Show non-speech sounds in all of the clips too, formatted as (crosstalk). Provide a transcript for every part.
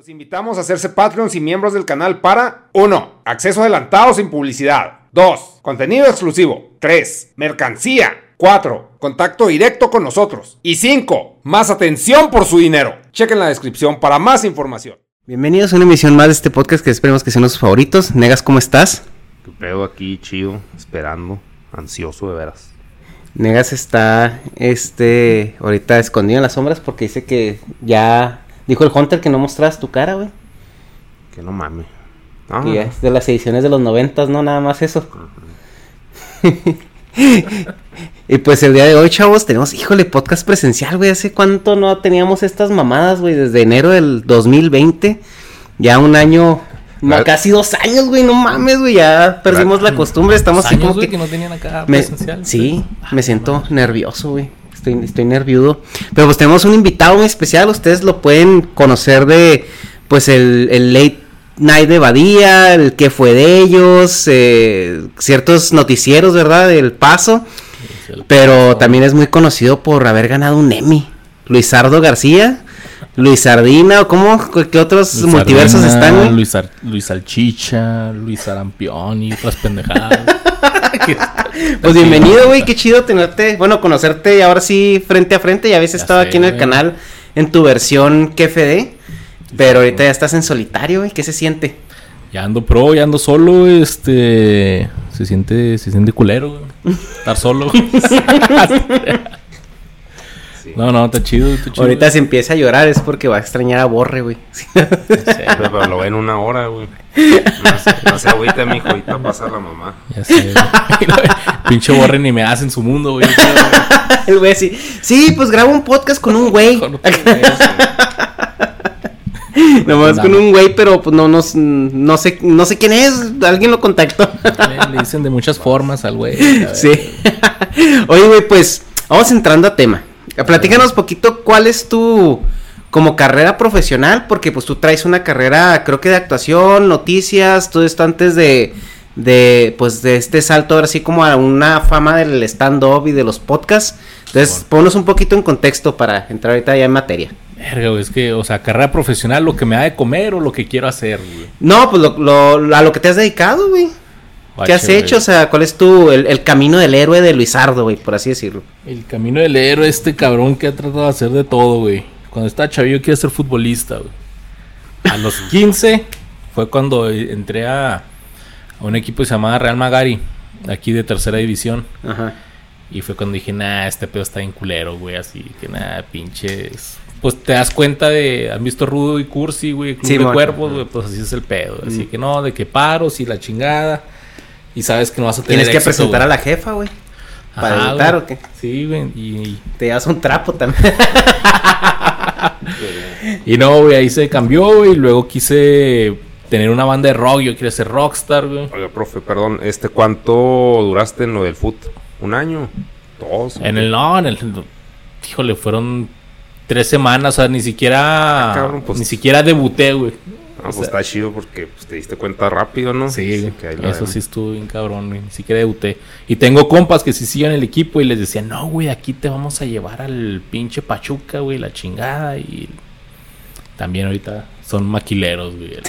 Los invitamos a hacerse Patreons y miembros del canal para 1. Acceso adelantado sin publicidad. 2. Contenido exclusivo. 3. Mercancía. 4. Contacto directo con nosotros. Y 5. Más atención por su dinero. Chequen la descripción para más información. Bienvenidos a una emisión más de este podcast que esperemos que sean los favoritos. Negas, ¿cómo estás? ¿Qué pedo aquí, chido? Esperando, ansioso de veras. Negas está, este, ahorita escondido en las sombras porque dice que ya dijo el Hunter que no mostras tu cara, güey. Que no mames. Ya no. es de las ediciones de los noventas, no nada más eso. (laughs) y pues el día de hoy, chavos, tenemos, híjole, podcast presencial, güey. ¿Hace cuánto no teníamos estas mamadas, güey? Desde enero del 2020. Ya un año, no, Ah. casi dos años, güey. No mames, güey. Ya perdimos la costumbre. Estamos así años, como güey, que... que no tenían acá Me- presencial. sí, me siento nervioso, güey. Estoy, estoy nerviudo. Pero pues tenemos un invitado muy especial. Ustedes lo pueden conocer de, pues, el, el Late Night de Badía, el que fue de ellos, eh, ciertos noticieros, ¿verdad? Del paso. Pero también es muy conocido por haber ganado un Emmy. Luisardo García, Luis Sardina, o cómo, qué otros Luis multiversos están, güey? Luis, Ar- Luis Salchicha, Luis Arampión y otras pendejadas. (laughs) (laughs) Pues bienvenido, güey, qué chido tenerte, bueno, conocerte y ahora sí frente a frente. Ya habías Ya estado aquí en el canal en tu versión KFD, pero ahorita ya estás en solitario, güey, ¿qué se siente? ya ando pro, ya ando solo, este... Se siente, se siente culero, güey. (laughs) Estar solo. (laughs) güey. No, no, está chido, está chido. ahorita si empieza a llorar es porque va a extrañar a Borre, güey. Pero, pero lo ven una hora, güey. No se, no se agüite, mijo, ahorita pasa la mamá. Ya sé, güey. (laughs) Pinche borre ni me hace en su mundo, güey. (laughs) el güey así, sí, pues grabo un podcast con un güey. Con otro (laughs) Nomás Nada. con un güey, pero pues no, no, no sé, no sé quién es, alguien lo contactó. güey. Le dicen de muchas formas al güey. Sí. Oye, güey, pues vamos entrando a tema. Platícanos poquito cuál es tu como carrera profesional, porque pues tú traes una carrera, creo que de actuación, noticias, todo esto antes de de pues de este salto ahora sí como a una fama del stand up y de los podcasts. Entonces, ponnos un poquito en contexto para entrar ahorita ya en materia. Verga, es que, o sea, carrera profesional, lo que me da de comer o lo que quiero hacer, güey. No, pues lo, lo- a lo que te has dedicado, güey. ¿Qué has güey. hecho? O sea, ¿cuál es tu el, el camino del héroe de Luisardo, güey, por así decirlo? El camino del héroe, este cabrón que ha tratado de hacer de todo, güey. Cuando estaba chavillo quería ser futbolista, güey. A los (laughs) 15 fue cuando entré a, a un equipo que se llamaba Real Magari, aquí de tercera división. Ajá. Y fue cuando dije, nah, este pedo está bien culero, güey. Así que nada, pinches. Pues te das cuenta de. ¿Han visto Rudo y Cursi, güey? Club Sí, de mon. cuerpos, güey. Pues así es el pedo. Así que no, de que paros y la chingada. Y sabes que no vas a tener. Tienes que éxito, presentar güey. a la jefa, güey. Para Ajá, debutar, güey. ¿o qué? Sí, güey. Y, Te llevas un trapo también. (laughs) y no, güey, ahí se cambió, güey. Y luego quise tener una banda de rock. Yo quería ser rockstar, güey. Oiga, profe, perdón, este, ¿cuánto duraste en lo del foot? ¿Un año? Todos. En el no, en el híjole, fueron tres semanas, o sea, ni siquiera Ah, cabrón, pues- ni siquiera debuté, güey. Ah, o pues sea- está chido porque pues, te diste cuenta rápido, ¿no? Sí, que eso ven. sí estuvo bien cabrón, güey. Ni siquiera debuté. Y tengo compas que sí siguen el equipo y les decían, no, güey, aquí te vamos a llevar al pinche Pachuca, güey, la chingada. Y también ahorita son maquileros, güey. (laughs)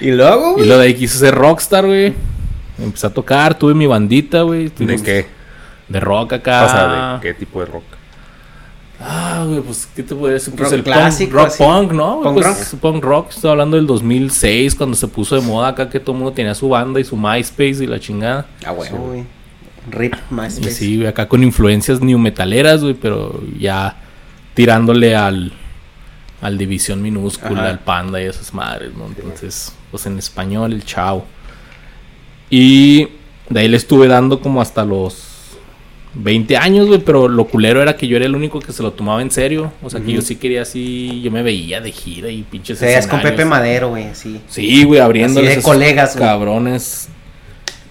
Y luego, y güey. lo de ahí quise ser rockstar, güey. Empecé a tocar, tuve mi bandita, güey. ¿De qué? De rock acá. O sea, ¿de qué tipo de rock? Ah, güey, pues, ¿qué te puedo decir? Pues Rock el clásico, punk, rock así. punk, ¿no? Punk pues, rock. punk rock, estoy hablando del 2006, cuando se puso de moda acá que todo el mundo tenía su banda y su MySpace y la chingada. Ah, güey. Rip MySpace. sí, güey, acá con influencias new metaleras, güey, pero ya tirándole al, al División Minúscula, Ajá. al Panda y esas madres, ¿no? Entonces, pues en español, el chao. Y de ahí le estuve dando como hasta los 20 años, güey, pero lo culero era que yo era el único que se lo tomaba en serio. O sea, que yo sí quería así, yo me veía de gira y pinches O sea, es con. Pepe Madero, güey, así. Sí, güey, abriéndoles Así de colegas, cabrones.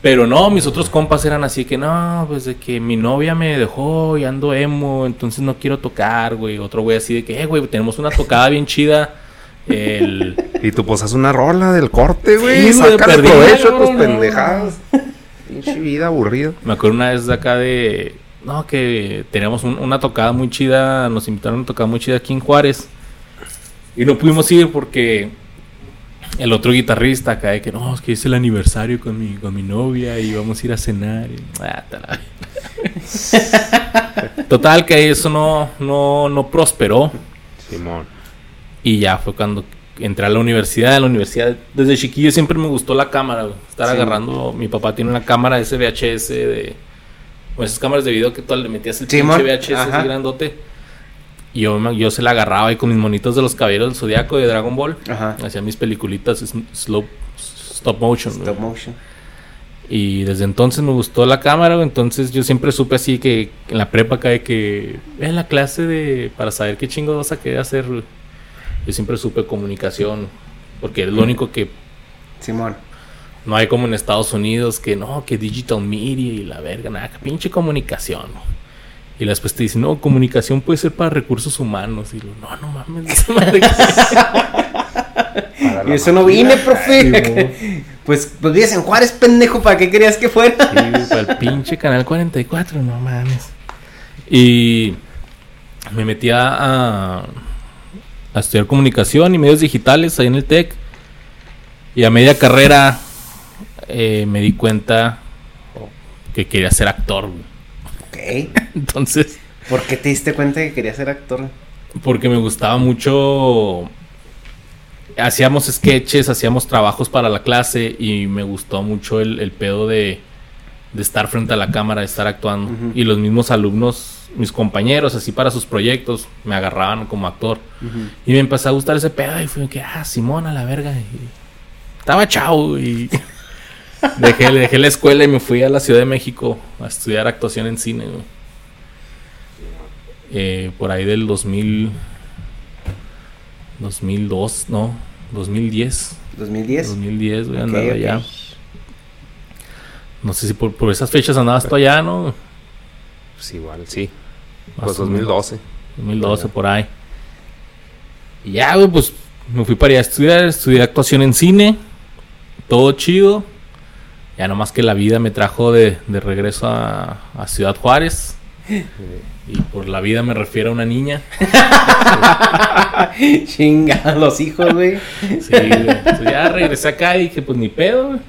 Pero no, mis otros compas eran así que no, pues de que mi novia me dejó y ando emo, entonces no quiero tocar, güey. Otro güey así de que, eh, güey, tenemos una tocada bien chida. El. (laughs) Y tú pues haz una rola del corte, güey. Sí, perdí, provecho tus pendejadas. Pinche vida aburrida. Me acuerdo una vez de acá de. No, que teníamos un- una tocada muy chida, nos invitaron a una tocada muy chida aquí en Juárez. Y no pudimos ir porque el otro guitarrista acá de que no, es que es el aniversario con mi, con mi novia y vamos a ir a cenar. y- ah, (laughs) Total, que eso no, no, no prosperó. Simón. Y ya fue cuando entré a la universidad. En la universidad, desde chiquillo siempre me gustó la cámara. güey. Estar Sí. agarrando. Mi papá tiene una cámara ese VHS de. O esas cámaras de video que tú le metías el pinche VHS así grandote. Y yo, yo se la agarraba ahí con mis monitos de los caballeros del zodiaco de Dragon Ball. Ajá. Hacía mis peliculitas slow, stop motion. güey. Stop motion. Y desde entonces me gustó la cámara, güey, entonces yo siempre supe así que en la prepa de que en la clase de para saber qué chingo vas a querer hacer, güey, yo siempre supe comunicación, porque es lo único que Simón. no hay como en Estados Unidos que no, que digital media y la verga, nada, que pinche comunicación. Y después te dicen, no, comunicación puede ser para recursos humanos. Y lo, no, no mames. esa madre que- (laughs) Y eso no vine, profe. (laughs) pues, pues vives en Juárez, pendejo. ¿Para qué querías que fuera? Sí, para el pinche canal 44, no mames. Y me metí a, a, estudiar comunicación y medios digitales ahí en el TEC. Y a media carrera eh, me di cuenta que quería ser actor. güey. Ok. (laughs) Entonces, ¿Por qué te diste cuenta que querías ser actor? porque me gustaba mucho. Hacíamos sketches, hacíamos trabajos para la clase y me gustó mucho el, el pedo de, de estar frente a la cámara, de estar actuando. Y los mismos alumnos, mis compañeros, así para sus proyectos, me agarraban como actor. Y me empezó a gustar ese pedo y fui que, ah, Simón a la verga. Y estaba chao y (laughs) dejé, dejé la escuela y me fui a la Ciudad de México a estudiar actuación en cine. güey. Eh, por ahí del 2000, 2002, no, 2010. 2010. 2010, güey, Ok, andaba ok. allá. No sé si por, por esas fechas andabas tú allá, ¿no? Pues igual, sí. Más Pues o menos. 2012. 2012 por ahí. Y ya, güey, pues me fui para allá a estudiar, estudié actuación en cine, todo chido. Ya nomás que la vida me trajo de, de regreso a, a Ciudad Juárez. Y por la vida me refiero a una niña. (laughs) Chinga, los hijos, güey. Sí, güey. Entonces ya regresé acá y dije, pues ni pedo, güey.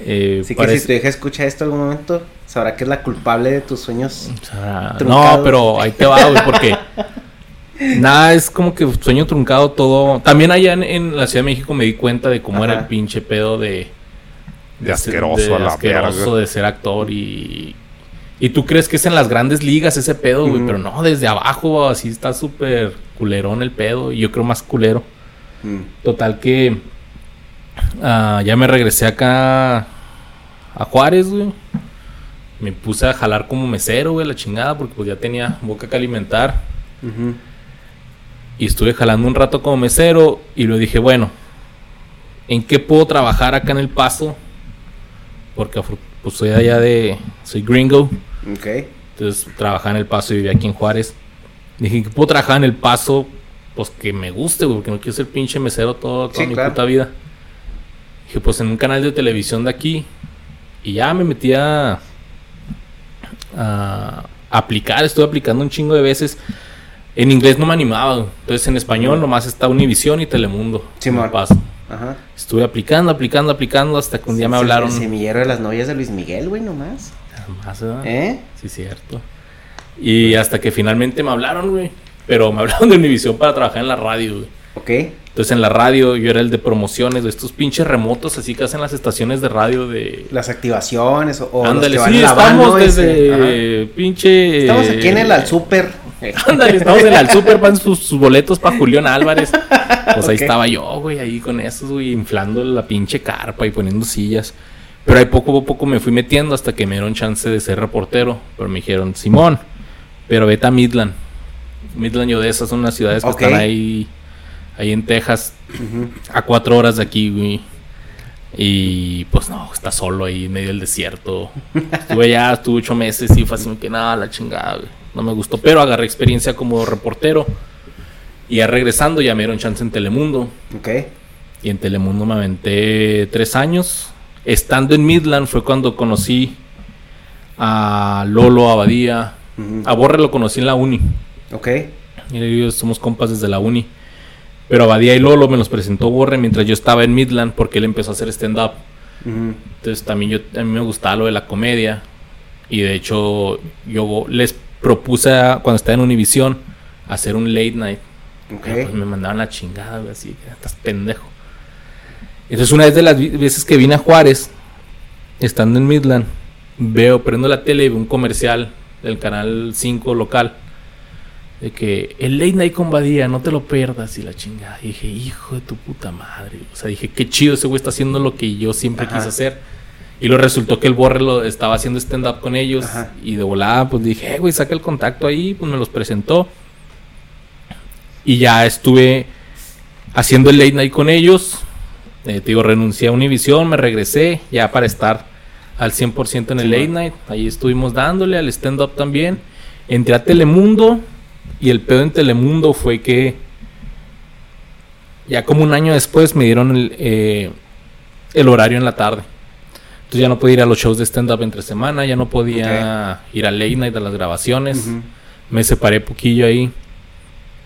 Eh, Así que si tu hija escucha esto algún momento, sabrá que es la culpable de tus sueños. O sea, Truncado. no, pero ahí te va, güey, porque nada, es como que sueño truncado todo. También allá en, en la Ciudad de México me di cuenta de cómo era el pinche pedo de... De asqueroso a la asqueroso verga. de ser actor y... Y tú crees que es en las grandes ligas ese pedo, güey, pero no, desde abajo así está súper culerón el pedo y yo creo más culero. Mm. Total que ah, ya me regresé acá a Juárez, güey. Me puse a jalar como mesero, güey, la chingada, porque pues ya tenía boca que alimentar. Y estuve jalando un rato como mesero y lo dije, bueno, ¿en qué puedo trabajar acá en El Paso? Porque pues soy allá de, soy gringo, Ok. entonces trabajaba en El Paso y vivía aquí en Juárez. Dije que puedo trabajar en El Paso, pues que me guste, güey, porque no quiero ser pinche mesero todo, toda Sí, mi claro. puta vida. Pues en un canal de televisión de aquí. Y ya me metí a, a aplicar, estuve aplicando un chingo de veces. En inglés no me animaba, entonces en español nomás está Univisión y Telemundo. En El Paso. Ajá. Estuve aplicando, aplicando, aplicando hasta que un día me Sí, hablaron. El semillero de las novias de Luis Miguel, güey, nomás. Más, ¿verdad? ¿Eh? Sí, cierto. Y hasta que finalmente me hablaron, güey. Pero me (laughs) hablaron de Univisión para trabajar en la radio, güey. Ok. Entonces en la radio yo era el de promociones de estos pinches remotos así que hacen las estaciones de radio de... Las activaciones o, Ándale, van sí, estamos ese. desde pinche... Estamos aquí en el al super. Ándale, estamos en el super para sus, sus boletos para Julián Álvarez. Pues ahí estaba yo, güey, ahí con esos, güey, inflando la pinche carpa y poniendo sillas. Pero ahí poco a poco me fui metiendo hasta que me dieron chance de ser reportero. Pero me dijeron, Simón, pero vete a Midland. Midland y Odessa son las ciudades que están ahí, ahí en Texas, a cuatro horas de aquí, güey. Y pues no, está solo ahí en medio del desierto. Estuve ya, estuve ocho meses y fue así que nada, la chingada, güey. No me gustó, pero agarré experiencia como reportero. Y ya regresando, ya me dieron chance en Telemundo. Ok. Y en Telemundo me aventé tres años. Estando en Midland fue cuando conocí a Lolo Abadía. A Borre lo conocí en la uni. Ok. Y yo somos compas desde la uni. Pero Abadía y Lolo me los presentó Borre mientras yo estaba en Midland porque él empezó a hacer stand-up. Entonces también yo, a mí me gustaba lo de la comedia. Y de hecho yo les propuse a- cuando estaba en Univision hacer un late night. Pues, me mandaban la chingada, güey, así estás pendejo. Entonces una vez de las veces que vine a Juárez, estando en Midland, veo, prendo la tele y veo un comercial del canal 5 local. De que el late night con Badía, no te lo pierdas y la chingada. Y dije, hijo de tu puta madre. O sea, dije, qué chido ese güey está haciendo lo que yo siempre Ajá. quise hacer. Y lo resultó que el Borre lo estaba haciendo stand-up con ellos. Ajá. Y de volada, pues dije, eh, güey, saca el contacto ahí. Pues me los presentó. Y ya estuve haciendo el late night con ellos. Eh, te digo, renuncié a Univision, me regresé ya para estar al 100% en el late night. Ahí estuvimos dándole al stand-up también. Entré a Telemundo y el pedo en Telemundo fue que ya como un año después me dieron el, eh, el horario en la tarde. Entonces ya no podía ir a los shows de stand-up entre semana, ya no podía ir al late night a las grabaciones. Me separé poquillo ahí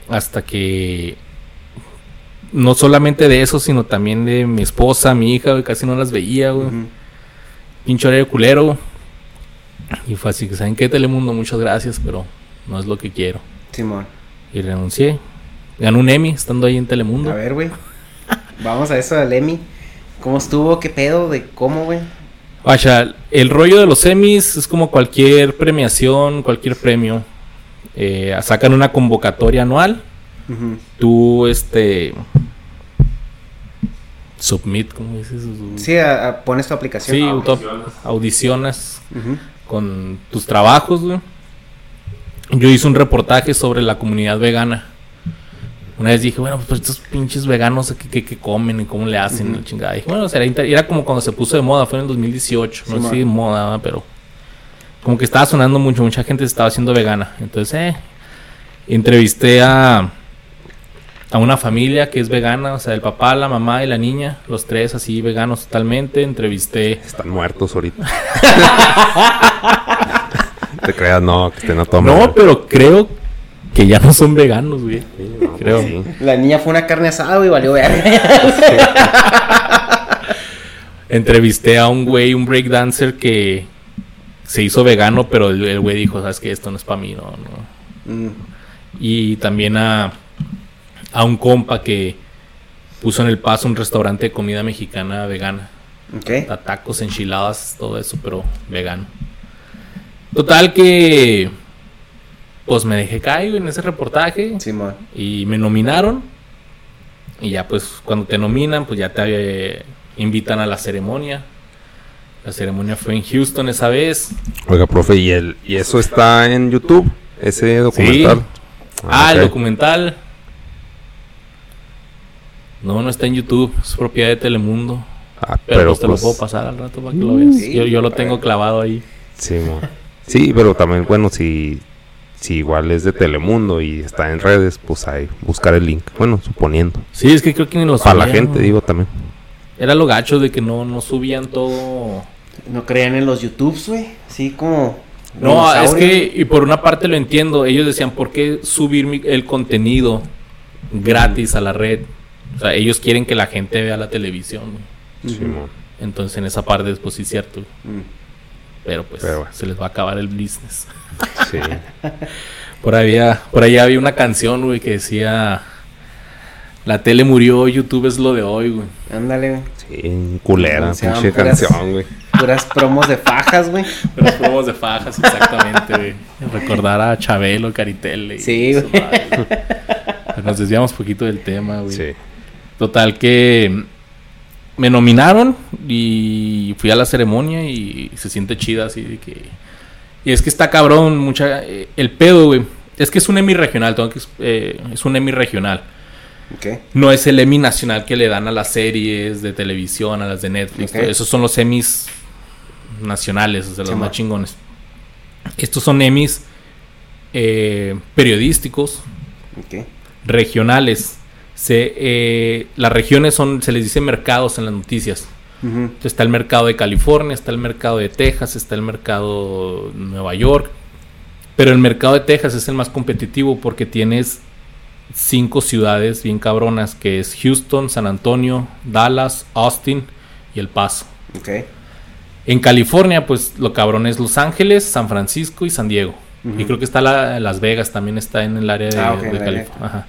hasta que no solamente de eso, sino también de mi esposa, mi hija, güey, casi no las veía, güey. Ujú. Pinche horario culero. Y fue así que, ¿saben qué, Telemundo? Muchas gracias, pero no es lo que quiero. Simón. Y renuncié. Gané un Emmy estando ahí en Telemundo. A ver, güey. Vamos a eso del Emmy. ¿Cómo estuvo? ¿Qué pedo? ¿De cómo, güey? Vaya, el rollo de los Emmys es como cualquier premiación, cualquier premio. Eh, sacan una convocatoria anual. Tú, este. Submit, ¿cómo dices? Sí, a- a- pones tu aplicación. Sí, auto- audicionas con tus trabajos, güey. Yo hice un reportaje sobre la comunidad vegana. Una vez dije, bueno, pues estos pinches veganos, ¿qué, qué- qué comen y cómo le hacen? la chingada. Dije, bueno, inter- era como cuando se puso de moda, fue en el 2018. No sé si de moda, pero como que estaba sonando mucho, mucha gente se estaba haciendo vegana. Entonces, eh, entrevisté a, a una familia que es vegana, o sea, el papá, la mamá y la niña, los tres así veganos totalmente. Entrevisté Están muertos ahorita. (laughs) Te creas, no, que estén a tomar. No, pero creo que ya no son veganos, güey. creo. Sí. La niña fue una carne asada, güey, valió ver. (laughs) Entrevisté a un güey, un breakdancer que se hizo vegano, pero el el güey dijo, sabes que esto no es para mí, no, no. Mm, Y también a, a un compa que puso en el paso un restaurante de comida mexicana vegana. ok. A tacos, enchiladas, todo eso, pero vegano. Total que pues me dejé caer en ese reportaje. Simón. y me nominaron y ya pues cuando te nominan pues ya te eh, invitan a la ceremonia la ceremonia fue en Houston esa vez Oiga, profe, ¿y, el, ¿y eso está en YouTube? Ese documental. ah el ok. documental no no está en YouTube es propiedad de Telemundo Ah, Pero, pero pues te lo pues, puedo pasar al rato para que lo veas. Sí, yo, yo lo tengo clavado ahí. Sí, mo. Sí, pero también, bueno, si, si igual es de Telemundo y está en redes, pues hay buscar el link. Bueno, suponiendo. Sí, es que creo que ni lo Para la gente, digo también. Era lo gacho de que no, no subían todo. No creían en los YouTubes, güey. Así como. No, es que, y por una parte lo entiendo, ellos decían, ¿por qué subir mi- el contenido gratis a la red? O sea, ellos quieren que la gente vea la televisión. güey. Sí, mo. Entonces en esa parte, pues sí es cierto. Mm. Pero pues Pero bueno. se les va a acabar el business. Sí. (laughs) Por ahí había, por ahí había una canción, güey, que decía... La tele murió, YouTube es lo de hoy, güey. Ándale, güey. Sí, culera, pinche puras- canción, güey. Puras promos de fajas, güey. Los promos de fajas, exactamente, güey. Recordar a Chabelo, Caritel. y Sí, güey. Nos desviamos poquito del tema, güey. Sí. Total que me nominaron y fui a la ceremonia y se siente chida así de que... Y es que está cabrón, mucha... eh, el pedo, güey. Es que es un Emmy regional, tengo que... eh, es un Emmy regional. Ok. No es el Emmy nacional que le dan a las series de televisión, a las de Netflix. Ok. Esos son los Emmys nacionales, o sea, los más chingones. Estos son Emmys eh, periodísticos, Ok. regionales. Se, eh, las regiones son, se les dice mercados en las noticias. Entonces, está el mercado de California, está el mercado de Texas, está el mercado de Nueva York. Pero el mercado de Texas es el más competitivo porque tienes cinco ciudades bien cabronas, que es Houston, San Antonio, Dallas, Austin y El Paso. En California, pues lo cabrón es Los Ángeles, San Francisco y San Diego. Y creo que está la, Las Vegas, también está en el área de, Ah, de. California.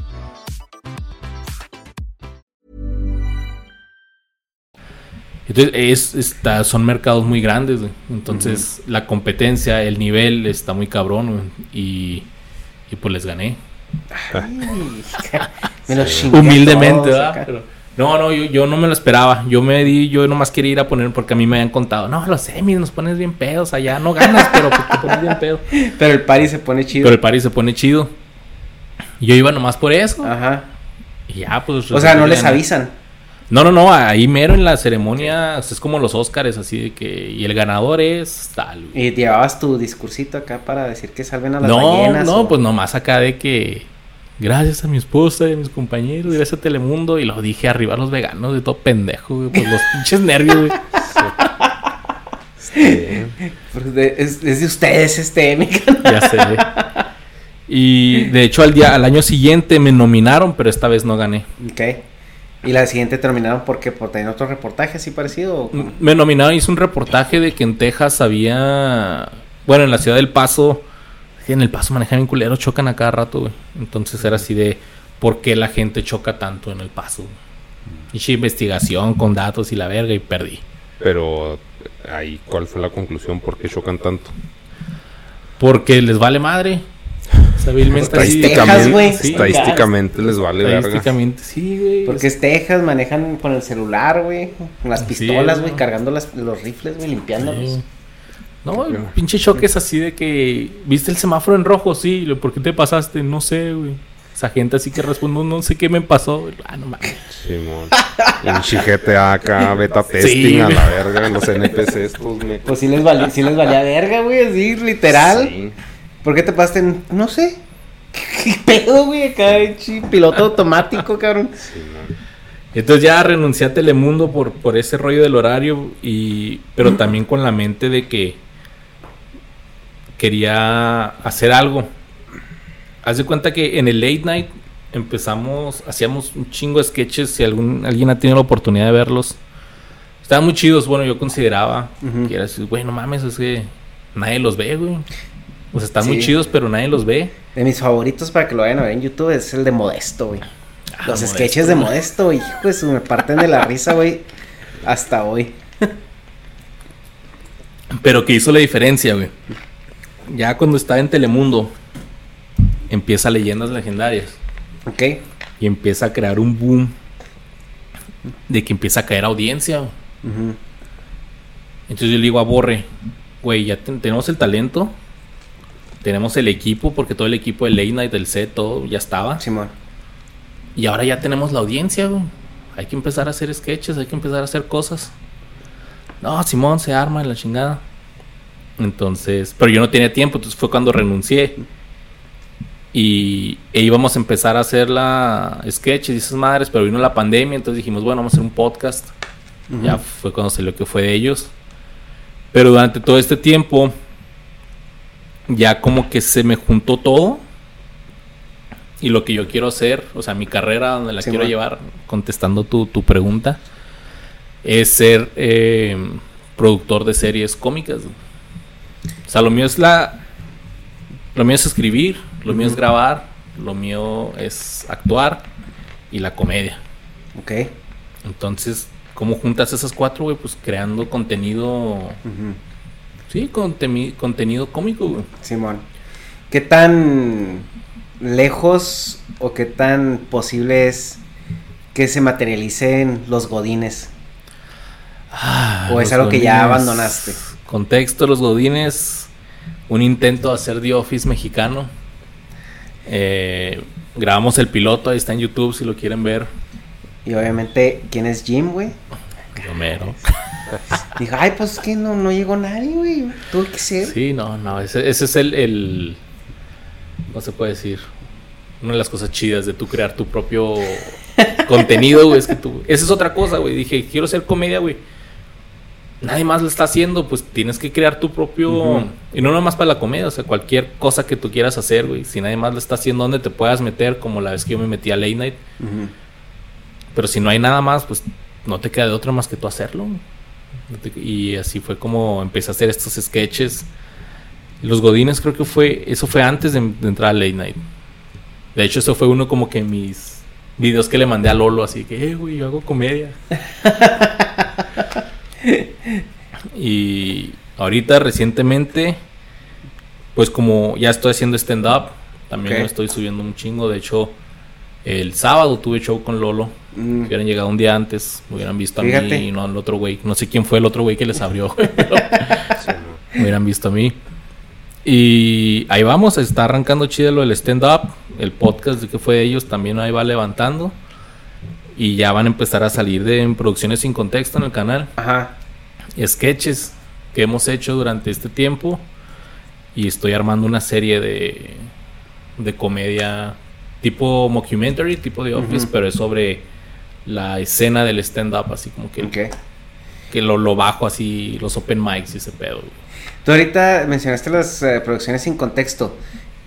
Entonces, es, está, son mercados muy grandes, güey. Entonces, la competencia, el nivel está muy cabrón, güey. Y, y pues les gané. (laughs) Me los chingué Humildemente, todos ¿verdad? Pero- no, no, yo, yo no me lo esperaba. Yo me di, yo nomás quería ir a poner porque a mí me habían contado, no, los semis nos pones bien pedos allá, no ganas, pero pues te pones bien pedo. (laughs) Pero el party se pone chido. Pero el party se pone chido. Yo iba nomás por eso. Ajá. Y ya, pues. O sea, no les gané. avisan. No, no, no, ahí mero en la ceremonia, es como los Óscares, así de que. Y el ganador es tal. güey. Y llevabas tu discursito acá para decir que salven a las No, ballenas. no, o- pues nomás acá de que. Gracias a mi esposa y a mis compañeros, gracias a Telemundo. Y lo dije arriba a los veganos, de todo pendejo, güey. Pues los pinches nervios, güey. De- es, es de ustedes este Emmy. Ya sé. Y de hecho, al, día, al año siguiente me nominaron, pero esta vez no gané. ok. Y la siguiente terminaron porque por tener otro reportaje así parecido. Me nominaron, hice un reportaje de que en Texas había. Bueno, en la ciudad del Paso. En el Paso manejan bien culero, chocan a cada rato, güey. Entonces era así de. ¿Por qué la gente choca tanto en el Paso? Hice investigación con datos y la verga y perdí. Pero ahí, ¿cuál fue la conclusión? ¿Por qué chocan tanto? Porque les vale madre. Sabilmente güey. Sí, Estadísticamente les vale verga. Estadísticamente, sí, güey. Porque es Texas, manejan con el celular, güey. Con las pistolas, güey. ¿no? Cargando las, los rifles, güey. Limpiándolos. Sí. No, el pinche choque es así de que. ¿Viste el semáforo en rojo? Sí. Lo, ¿Por qué te pasaste? No sé, güey. Esa gente así que responde, no, sé qué me pasó. Ah, no mames. Simón. Un chijete acá, beta testing a la verga, los NPCs estos, me... Pues sí les, valía, sí les valía verga, güey. Así, literal. Sí. ¿Por qué te pasaste? en- No sé. (laughs) ¿Qué pedo, güey? Acá, piloto automático, cabrón. Entonces ya renuncié a Telemundo por, por ese rollo del horario, y, pero también con la mente de que quería hacer algo. Haz de cuenta que en el late night empezamos, hacíamos un chingo de sketches, si algún, alguien ha tenido la oportunidad de verlos. Estaban muy chidos, bueno, yo consideraba que era así, güey, no mames, es que nadie los ve, güey. O sea, están muy chidos, pero nadie los ve. De mis favoritos para que lo vayan a ver en YouTube es el de Modesto, güey. Ah, Los Modesto, sketches de güey. Modesto, hijo de su, me parten de la risa, güey. Hasta hoy. Pero que hizo la diferencia, güey. Ya cuando estaba en Telemundo, empieza Leyendas Legendarias. ¿Ok? Y empieza a crear un boom de que empieza a caer audiencia. güey. Ujú. Entonces yo le digo a Borre, güey, ya ten- tenemos el talento, tenemos el equipo, porque todo el equipo de Late Night, del set, todo ya estaba. Simón. Y ahora ya tenemos la audiencia, güey. Hay que empezar a hacer sketches, hay que empezar a hacer cosas. No, Simón se arma en la chingada. Entonces, pero yo no tenía tiempo, entonces fue cuando renuncié. Y e íbamos a empezar a hacer la sketches y esas madres, pero vino la pandemia, entonces dijimos, bueno, vamos a hacer un podcast. Ya fue cuando salió que fue de ellos. Pero durante todo este tiempo, ya como que se me juntó todo. Y lo que yo quiero hacer, o sea, mi carrera donde la Sí, quiero man. llevar, contestando tu, tu pregunta, es ser eh, productor de series cómicas. O sea, lo mío es la. Lo mío es escribir, lo mío es grabar, lo mío es actuar y la comedia. Ok. Entonces, ¿cómo juntas esas cuatro, güey? Pues creando contenido. Sí, contenido cómico, güey. Simón. ¿Qué tan lejos o qué tan posible es que se materialicen los godines? ¿O es algo que ya abandonaste? Contexto, los Godines, un intento de hacer The Office mexicano. Eh, grabamos el piloto, ahí está en YouTube si lo quieren ver. Y obviamente, ¿quién es Jim, güey? Romero. (laughs) (laughs) Dijo, ay, pues es que no, no llegó nadie, güey. Tuvo que ser. Sí, no, no, ese, ese es el, el- No se puede decir. Una de las cosas chidas de tú crear tu propio (laughs) contenido, güey. Es que tú. Esa es otra cosa, güey. Dije, quiero hacer comedia, güey. Nadie más lo está haciendo, pues tienes que crear tu propio. Y no nomás para la comedia, o sea, cualquier cosa que tú quieras hacer, güey. Si nadie más lo está haciendo, donde te puedas meter, como la vez que yo me metí a Late Night. Pero si no hay nada más, pues no te queda de otra más que tú hacerlo. Te- Y así fue como empecé a hacer estos sketches. Los Godines creo que fue, eso fue antes de, de entrar a Late Night. De hecho, eso fue uno como que mis videos que le mandé a Lolo, así que, eh, güey, yo hago comedia. (laughs) y ahorita recientemente, pues como ya estoy haciendo stand-up, también estoy subiendo un chingo. De hecho, el sábado tuve show con Lolo. Mm. Hubieran llegado un día antes, me hubieran visto a mí y no al otro güey. No sé quién fue el otro güey que les abrió, (laughs) pero me hubieran visto a mí. Y ahí vamos, está arrancando chido lo del stand-up. El podcast de que fue de ellos también ahí va levantando. Y ya van a empezar a salir de en producciones sin contexto en el canal. Ajá. Sketches que hemos hecho durante este tiempo. Y estoy armando una serie de, de comedia tipo mockumentary, tipo de Office, pero es sobre la escena del stand-up, así como que, Ok. que lo, lo bajo así, los open mics y ese pedo. güey. Tú ahorita mencionaste las eh, producciones sin contexto.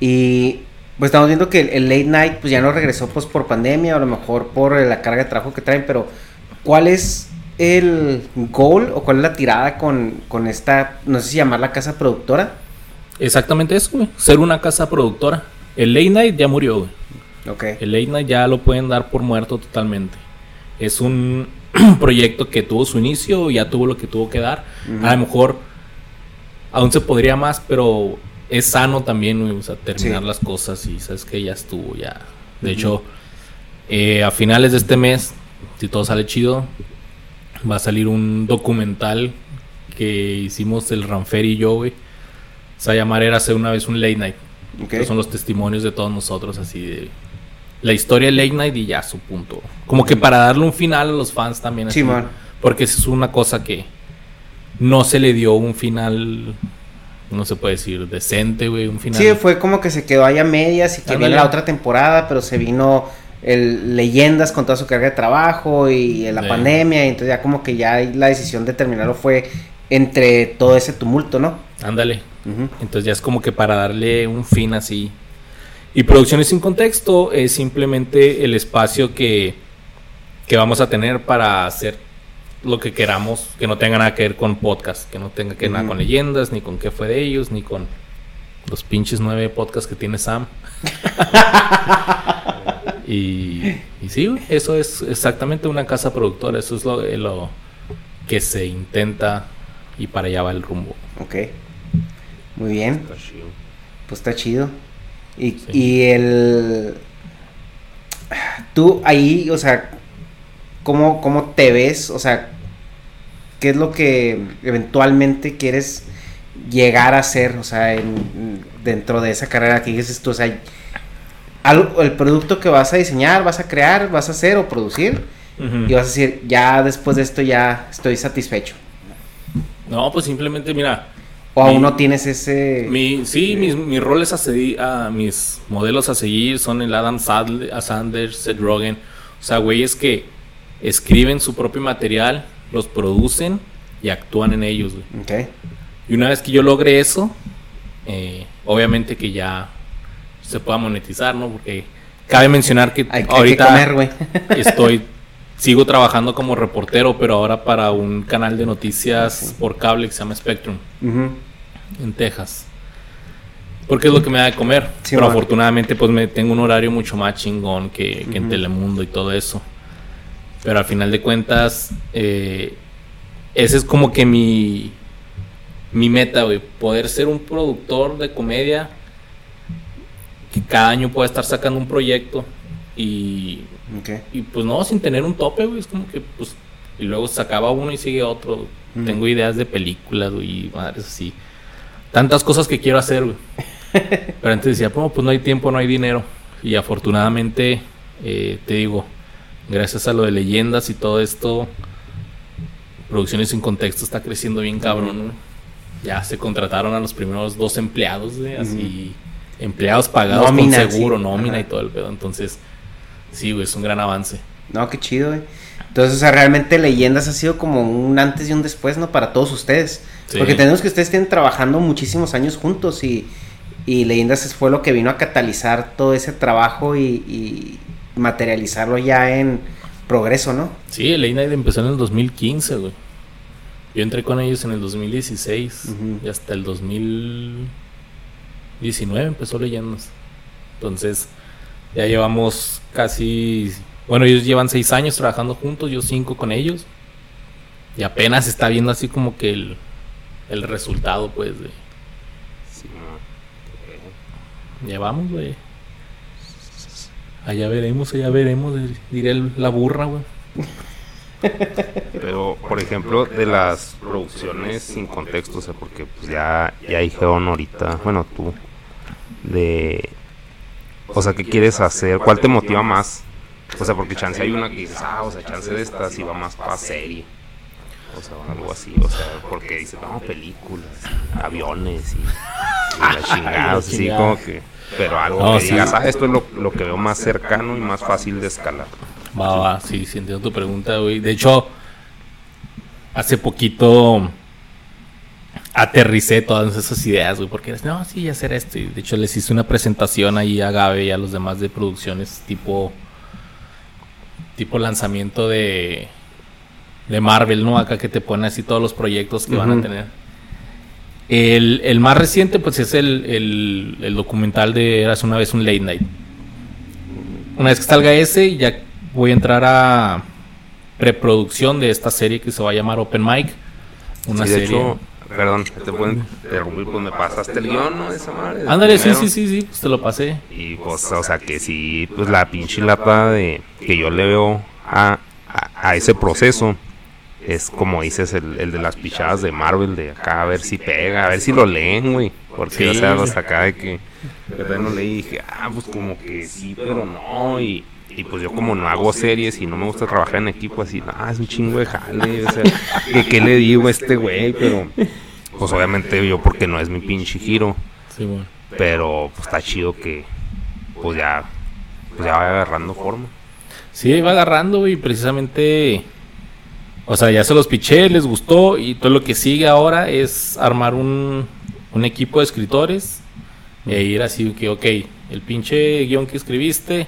Y pues estamos viendo que el, el late night pues ya no regresó pues por pandemia o a lo mejor por eh, la carga de trabajo que traen, pero ¿cuál es el goal o cuál es la tirada con, con esta, no sé si llamarla casa productora? Exactamente eso, güey. Ser una casa productora. El late night ya murió, güey. Ok. El late night ya lo pueden dar por muerto totalmente. Es un (clears throat) proyecto que tuvo su inicio, ya tuvo lo que tuvo que dar. A lo mejor aún se podría más, pero es sano también, o sea, terminar Sí. las cosas y sabes que ya estuvo, ya. De hecho, eh, a finales de este mes, si todo sale chido, va a salir un documental que hicimos el Ranfer y yo, güey. Se va a llamar Era hacer una vez un late night. Son los testimonios de todos nosotros, así de la historia de Late Night y ya su punto. Como que para darle un final a los fans también. así, Simón. porque esa es una cosa que no se le dio un final, no se puede decir, decente, güey. Un final. Sí, fue como que se quedó ahí a medias y que viene la otra temporada, pero se vino el leyendas con toda su carga de trabajo y la Sí. pandemia, y entonces ya como que ya la decisión de terminarlo fue entre todo ese tumulto, ¿no? Ándale. Entonces ya es como que para darle un fin así. Y Producciones sin contexto es simplemente el espacio que, que vamos a tener para hacer lo que queramos, que no tenga nada que ver con podcast, que no tenga que ver nada con leyendas, ni con qué fue de ellos, ni con los pinches nueve podcasts que tiene Sam. (laughs) y, y sí, eso es exactamente una casa productora, eso es lo, lo que se intenta y para allá va el rumbo. Ok. Muy bien. Está chido. Pues está chido. Y, Sí. y el... Tú ahí, o sea, ¿cómo, ¿cómo te ves? O sea, ¿qué es lo que eventualmente quieres llegar a ser? O sea, en- dentro de esa carrera que dices tú, o sea, algo, el producto que vas a diseñar, vas a crear, vas a hacer o producir, y vas a decir, ya después de esto ya estoy satisfecho. No, pues simplemente, mira, O aún no tienes ese... mi, sí, mis, mis roles a seguir, a mis modelos a seguir son el Adam Sandler, a Sanders, Seth Rogen, o sea, güeyes que escriben su propio material, los producen y actúan en ellos, güey. Y una vez que yo logre eso, eh, obviamente que ya se pueda monetizar, ¿no? Porque cabe mencionar que Hay, hay que ahorita comer, güey. estoy (laughs) sigo trabajando como reportero, pero ahora para un canal de noticias por cable que se llama Spectrum en Texas. Porque es lo que me da de comer. Sí, pero afortunadamente pues me tengo un horario mucho más chingón que, que en. Telemundo y todo eso. Pero al final de cuentas, eh, ese es como que mi, mi meta, güey. Poder ser un productor de comedia que cada año pueda estar sacando un proyecto y, y pues no, sin tener un tope, güey. Es como que pues... Y luego sacaba uno y sigue otro. Tengo ideas de películas, güey, y madres así. Tantas cosas que quiero hacer, güey. (laughs) Pero antes decía, "No, pues no hay tiempo, no hay dinero. Y afortunadamente, eh, te digo, gracias a lo de leyendas y todo esto, Producciones sin Contexto está creciendo bien cabrón. Ya se contrataron a los primeros dos empleados, güey, así, empleados pagados Nómina, con seguro, sí. nómina y todo el pedo. Entonces, sí, güey, es un gran avance. No, qué chido, güey. Entonces, o sea, realmente Leyendas ha sido como un antes y un después, ¿no? Para todos ustedes. Sí. Porque tenemos que ustedes tienen trabajando muchísimos años juntos y, y Leyendas fue lo que vino a catalizar todo ese trabajo y, y materializarlo ya en progreso, ¿no? Sí, Night empezó en el 2015, güey. Yo entré con ellos en el 2016 Ujú. y hasta el 2019 empezó Leyendas. Entonces, ya llevamos casi. Bueno, ellos llevan seis años trabajando juntos, yo cinco con ellos. Y apenas está viendo así como que el, el resultado, pues, de. Sí, no. Ya vamos, güey. Allá veremos, allá veremos, diré la burra, güey. (laughs) Pero, por ejemplo, de las producciones sin contexto, o sea, porque pues ya, ya dijeron ahorita, bueno, tú, de, o sea, ¿qué quieres hacer? ¿Cuál te motiva más? O sea, porque chance hay una que dices, ah, o sea, chance de estas y va más para serie. O sea, algo así, o sea, porque dices, no, películas, aviones y, y (laughs) la chingada, o sea, sí, como que, pero algo No, que sí. digas, ah, esto es lo, lo que veo más cercano y más fácil de escalar. Va, va, sí, sí, entiendo tu pregunta, güey. De hecho, hace poquito aterricé todas esas ideas, güey, porque no, sí, hacer esto. Y de hecho, les hice una presentación ahí a Gabe y a los demás de producciones, tipo, tipo lanzamiento de, de Marvel, ¿no? Acá que te pone así todos los proyectos que van a tener. El, el más reciente, pues, es el, el, el documental de Eras una vez un Late Night. Una vez que salga ese, ya voy a entrar a preproducción de esta serie que se va a llamar Open Mic. Una Sí, de serie. hecho, perdón, te pueden interrumpir, pues me pasaste el guion, ¿no? Esa madre. Ándale, sí, sí, sí, sí, pues te lo pasé. Y pues, o sea, que sí, pues la pinche lata de que yo le veo a, a, a ese proceso es como dices, el, el de las pichadas de Marvel, de acá a ver si pega, a ver si lo leen, güey. Porque, Sí. o sea, los acá de que, verdad no leí y dije, ah, pues como que sí, pero no. Y, y pues yo como no hago series y no me gusta trabajar en equipo así, ah, es un chingo de jale, o sea, ¿qué, qué le digo a este güey? Pero, pues obviamente yo porque no es mi pinche giro. Sí, bueno. Pero pues está chido que pues ya pues ya va agarrando forma. Sí, va agarrando, güey, precisamente... O sea, ya se los piché, les gustó y todo lo que sigue ahora es armar un, un equipo de escritores e ir así que, ok, el pinche guion que escribiste,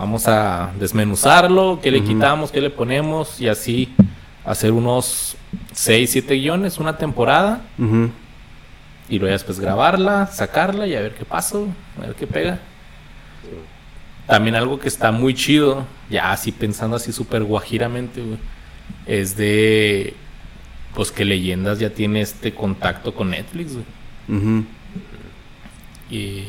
vamos a desmenuzarlo, qué le quitamos, qué le ponemos y así hacer unos 6, 7 guiones, una temporada y luego después grabarla, sacarla y a ver qué pasa, a ver qué pega. También algo que está muy chido, ya así pensando así súper guajiramente, güey, es de, pues que Leyendas ya tiene este contacto con Netflix, güey. Y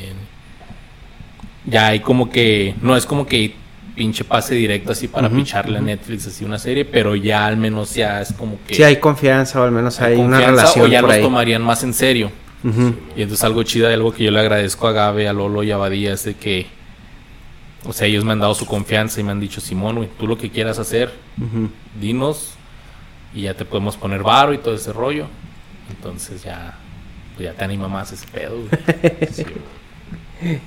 ya hay como que, no es como que pinche pase directo así para picharle a Netflix así una serie, pero ya al menos ya es como que... Sí, hay confianza o al menos hay, una relación o ya por ahí. tomarían más en serio. Y entonces algo chido y algo que yo le agradezco a Gabe, a Lolo y a Badía es de que, o sea, ellos me han dado su confianza y me han dicho, Simón, güey, tú lo que quieras hacer, dinos y ya te podemos poner varo y todo ese rollo. Entonces ya, pues ya te anima más ese pedo, güey. (laughs) Sí, güey.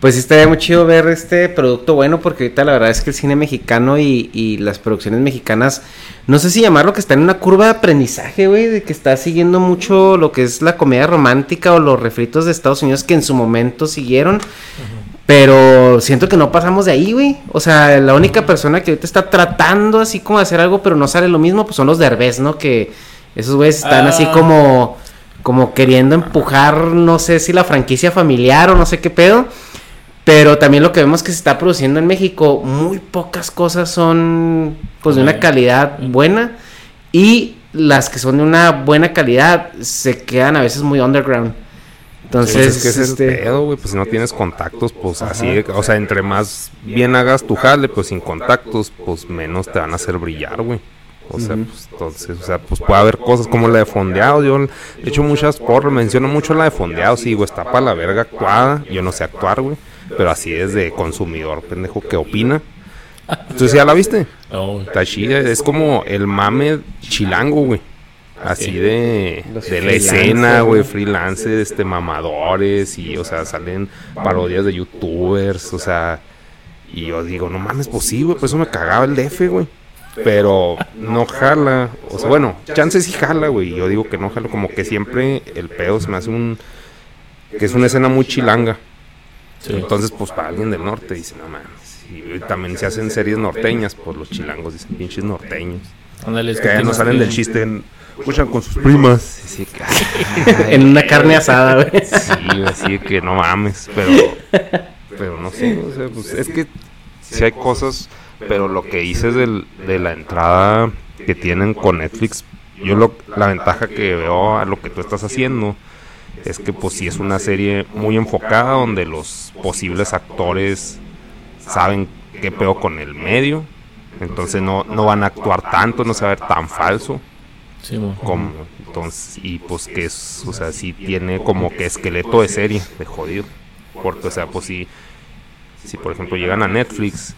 Pues sí estaría muy chido ver este producto bueno porque ahorita la verdad es que el cine mexicano y, y las producciones mexicanas, no sé si llamarlo que está en una curva de aprendizaje, güey, de que está siguiendo mucho lo que es la comedia romántica o los refritos de Estados Unidos que en su momento siguieron. Pero siento que no pasamos de ahí, güey. O sea, la única persona que ahorita está tratando así como de hacer algo, pero no sale lo mismo, pues son los derbez, ¿no? Que esos güeyes están así Ah. como, como queriendo empujar, no sé si la franquicia familiar o no sé qué pedo. Pero también lo que vemos que se está produciendo en México, muy pocas cosas son pues de una calidad buena. Y las que son de una buena calidad se quedan a veces muy underground. Entonces, es que es este, pedo, güey. Pues si no tienes contactos, pues así, o sea, entre más bien hagas tu jale, pues sin contactos, pues menos te van a hacer brillar, güey. O sea, pues entonces, o sea, pues puede haber cosas como la de fondeado. Yo he hecho muchas porras, menciono mucho la de fondeado. Sí, güey, está para la verga actuada. Yo no sé actuar, güey. Pero así es de consumidor, pendejo, que opina. Entonces, ¿ya la viste? No, güey. Está chida, es como el mame chilango, güey. Así de, de la escena, güey, güey. freelancers, este, mamadores, y, o sea, salen parodias de youtubers, o sea, y yo digo, no mames, pues sí, güey, pues eso me cagaba el DF, güey. Pero no jala, o sea, bueno, chances sí jala, güey. Yo digo que no jala, como que siempre el pedo se me hace un. que es una escena muy chilanga. Sí. Entonces, pues para alguien del norte dice, no mames. Y también se hacen series norteñas, pues los chilangos dicen pinches norteños. Ándale, es Que no salen que- del chiste, en- escuchan con sus primas. Así que, (laughs) en una carne asada, güey. sí, así que no mames, pero, pero no sé, o sea, pues es que sí hay cosas, pero lo que dices del, de la entrada que tienen con Netflix, yo lo, la ventaja que veo a lo que tú estás haciendo es que pues sí es una serie muy enfocada donde los posibles actores saben qué peor con el medio, entonces no, no van a actuar tanto, no se va a ver tan falso Sí, como entonces y pues que es o sea sí tiene como que esqueleto de serie de jodido. Porque o sea pues si si por ejemplo llegan a Netflix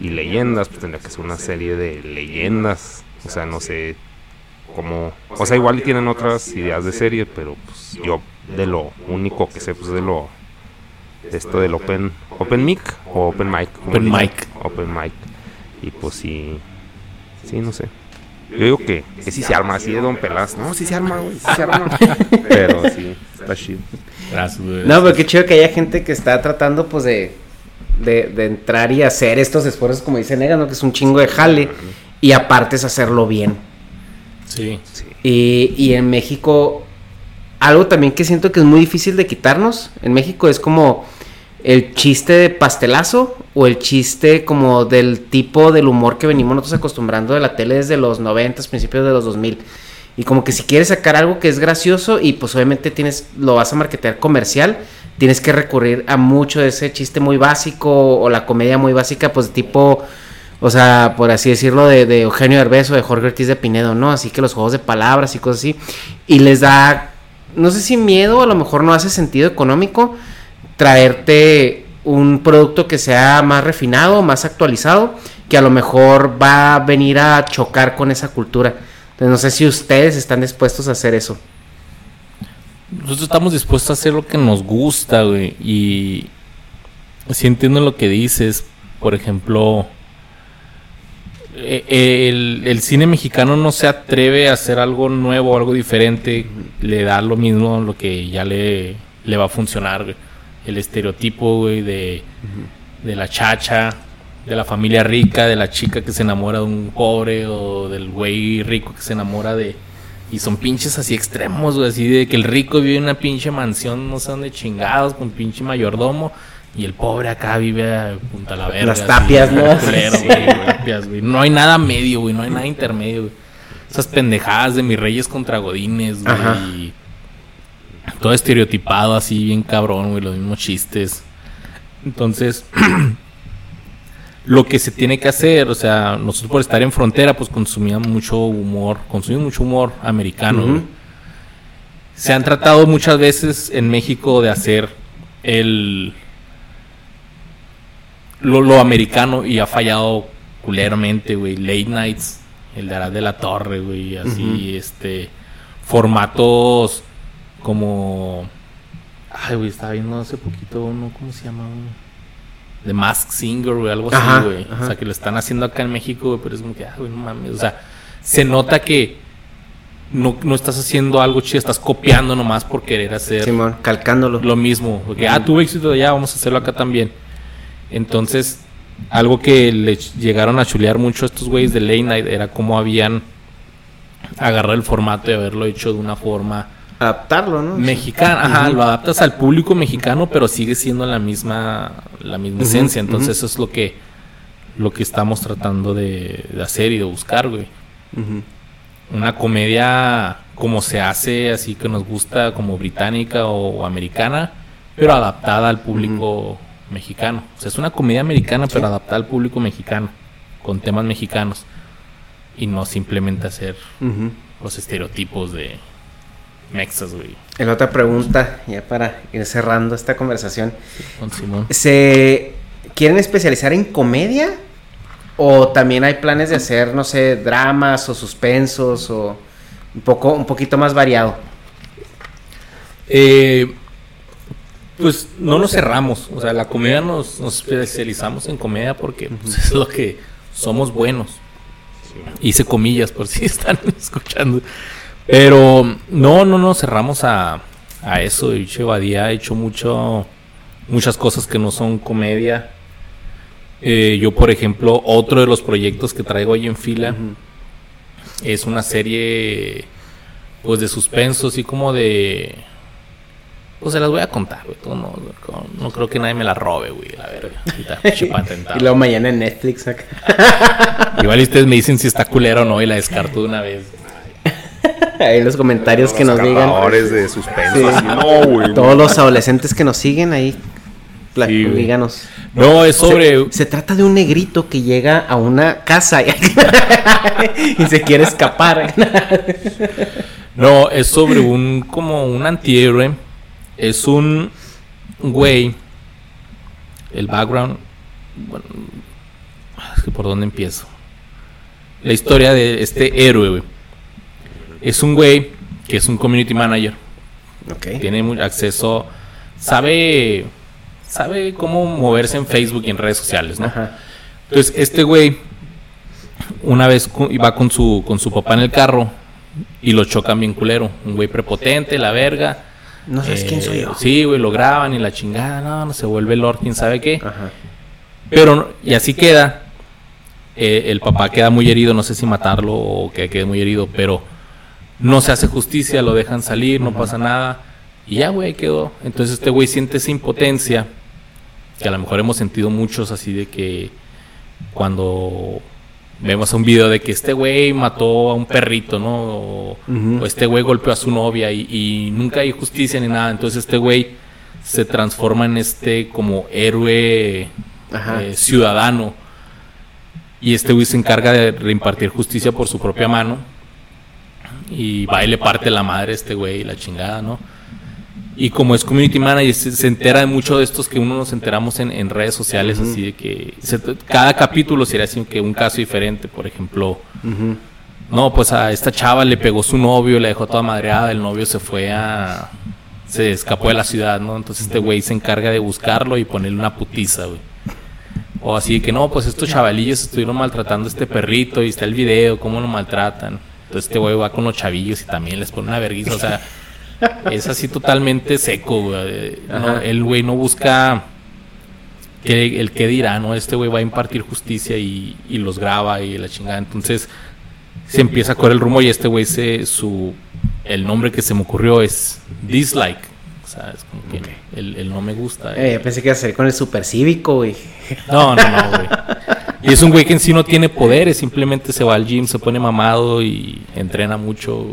y leyendas pues tendría que ser una serie de leyendas. O sea no sé cómo o sea igual y tienen otras ideas de serie pero pues yo de lo único que sé pues de lo de esto del open open mic o open mic como Open mic. open mic y pues sí sí no sé yo digo que, que sí se arma así de Don Pelas. No, sí se arma, güey, sí se arma. (laughs) Pero sí, está chido. Gracias, güey. No, pero qué chido que haya gente que está tratando, pues, de, de, de entrar y hacer estos esfuerzos, como dice Nega, ¿no? Que es un chingo de jale. Y aparte es hacerlo bien. Sí. Y, y en México, algo también que siento que es muy difícil de quitarnos. En México es como el chiste de pastelazo o el chiste como del tipo del humor que venimos nosotros acostumbrando de la tele desde los 90, principios de los 2000. Y como que si quieres sacar algo que es gracioso y pues obviamente tienes lo vas a marketear comercial, tienes que recurrir a mucho de ese chiste muy básico o la comedia muy básica, pues tipo o sea, por así decirlo, de, Eugenio Derbez o de Jorge Ortiz de Pinedo, ¿no? Así que los juegos de palabras y cosas así. Y les da, no sé si miedo, a lo mejor no hace sentido económico, traerte un producto que sea más refinado, más actualizado, que a lo mejor va a venir a chocar con esa cultura. Entonces, no sé si ustedes están dispuestos a hacer eso. Nosotros estamos dispuestos a hacer lo que nos gusta, güey. Y sí entiendo lo que dices. Por ejemplo, el, el cine mexicano no se atreve a hacer algo nuevo, algo diferente. Le da lo mismo lo que ya le, le va a funcionar. El estereotipo, de, de la chacha, de la familia rica, de la chica que se enamora de un pobre o del güey rico que se enamora de... Y son pinches así extremos, güey, así de que el rico vive en una pinche mansión, no sé dónde chingados, con pinche mayordomo. Y el pobre acá vive a punta la verga. Las tapias, ¿no? culero, güey, tapias, güey. No hay nada medio, güey, no hay nada intermedio, güey. Esas pendejadas de mis reyes contra godines, güey. Ajá. Todo estereotipado así, bien cabrón, güey, los mismos chistes. Entonces, (clears throat) lo que se tiene que hacer, o sea, nosotros por estar en frontera, pues consumíamos mucho humor, consumimos mucho humor americano. Güey. Se han tratado muchas veces en México de hacer el lo, lo americano y ha fallado culeramente, güey. Late nights, el de Arad de la Torre, güey, así, este, formatos como, ay, güey, estaba viendo hace poquito uno, ¿cómo se llama? The Mask Singer, güey, algo Ajá, así, güey. O sea, que lo están haciendo acá en México, güey, pero es como que, ah, güey, no mames. O sea, se nota que no, no estás haciendo algo chido, estás copiando nomás por querer hacer Simón, calcándolo. lo mismo. Porque, ah, tuve éxito allá, vamos a hacerlo acá también. Entonces, algo que le llegaron a chulear mucho a estos güeyes de Late Night era cómo habían agarrado el formato y haberlo hecho de una forma Adaptarlo, ¿no? mexicana. Ajá, lo adaptas al público mexicano, pero sigue siendo la misma, la misma esencia. Entonces, eso es lo que, lo que estamos tratando de, de hacer y de buscar, güey una comedia como se hace, así que nos gusta, como británica o, americana, pero adaptada al público mexicano. O sea, es una comedia americana, pero adaptada al público mexicano, con temas mexicanos. Y no simplemente hacer los estereotipos de mexas, güey, la otra pregunta, ya para ir cerrando esta conversación. con Simón. ¿Se quieren especializar en comedia? ¿O también hay planes de hacer, no sé, dramas o suspensos o un poco, un poquito más variado? Eh, pues no nos cerramos. O sea, la comedia nos, nos especializamos en comedia porque pues, (laughs) es lo que somos buenos. Hice comillas por (laughs) si están escuchando. Pero no, no nos cerramos a, a eso. Y Badía ha hecho mucho, muchas cosas que no son comedia. Eh, yo, por ejemplo, otro de los proyectos que traigo ahí en fila es una serie pues de suspenso, así como de pues se las voy a contar, güey. No, no, no creo que nadie me la robe, güey. La verga. (laughs) Y luego mañana en Netflix. acá. (laughs) Igual y ustedes me dicen si está culera o no y la descarto de una vez. (laughs) Ahí en los comentarios que nos digan. De suspenso. Sí. así, no, güey. Todos los adolescentes que nos siguen ahí. Sí, díganos. No, es sobre. Se, se trata de un negrito que llega a una casa y, y se quiere escapar. No, es sobre un. como un antihéroe. Es un güey. El background. Bueno, es que por dónde empiezo. La historia de este héroe, güey. Es un güey que es un community manager. ok. tiene acceso, sabe, sabe cómo moverse en Facebook y en redes sociales, ¿no? Ajá. Entonces, este güey, una vez iba con su, con su papá en el carro y lo chocan bien culero. Un güey prepotente, la verga. No sabes Eh, quién soy yo. Sí, güey, lo graban y la chingada, no, no se vuelve Lord, quién sabe qué. Ajá. Pero, y así queda. Eh, el papá queda muy herido, no sé si matarlo o que quede muy herido, pero no se hace justicia, lo dejan salir, no pasa nada. Y ya, güey, quedó. Entonces este güey siente esa impotencia, que a lo mejor hemos sentido muchos así de que cuando vemos un video de que este güey mató a un perrito, ¿no? O, este güey golpeó a su novia y, y nunca hay justicia ni nada. Entonces este güey se transforma en este como héroe eh, ciudadano. Y este güey se encarga de reimpartir justicia por su propia mano. Y va y le parte la madre a este güey, la chingada, ¿no? Y como es community manager, se, se entera de mucho de estos que uno nos enteramos en, en redes sociales, así de que se- cada capítulo sería así que un caso diferente. Por ejemplo, no, pues a esta chava le pegó su novio, la dejó toda madreada, el novio se fue a se escapó de la ciudad, ¿no? Entonces este güey se encarga de buscarlo y ponerle una putiza, güey. O así de que no, pues estos chavalillos estuvieron maltratando a este perrito y está el video, cómo lo maltratan. Entonces este güey va con los chavillos y también les pone una vergüenza, o sea, es así totalmente seco, güey. No, el güey no busca que el que dirá, ¿no? Este güey va a impartir justicia y, y los graba y la chingada. Entonces se empieza a correr el rumbo y este güey se su el nombre que se me ocurrió es Dislike. O sea, es como que el, el no me gusta. Eh, yo pensé que iba a salir con el super cívico, güey. No, no, no, güey. (laughs) Y es un güey que en sí no tiene poderes, simplemente se va al gym, se pone mamado y entrena mucho.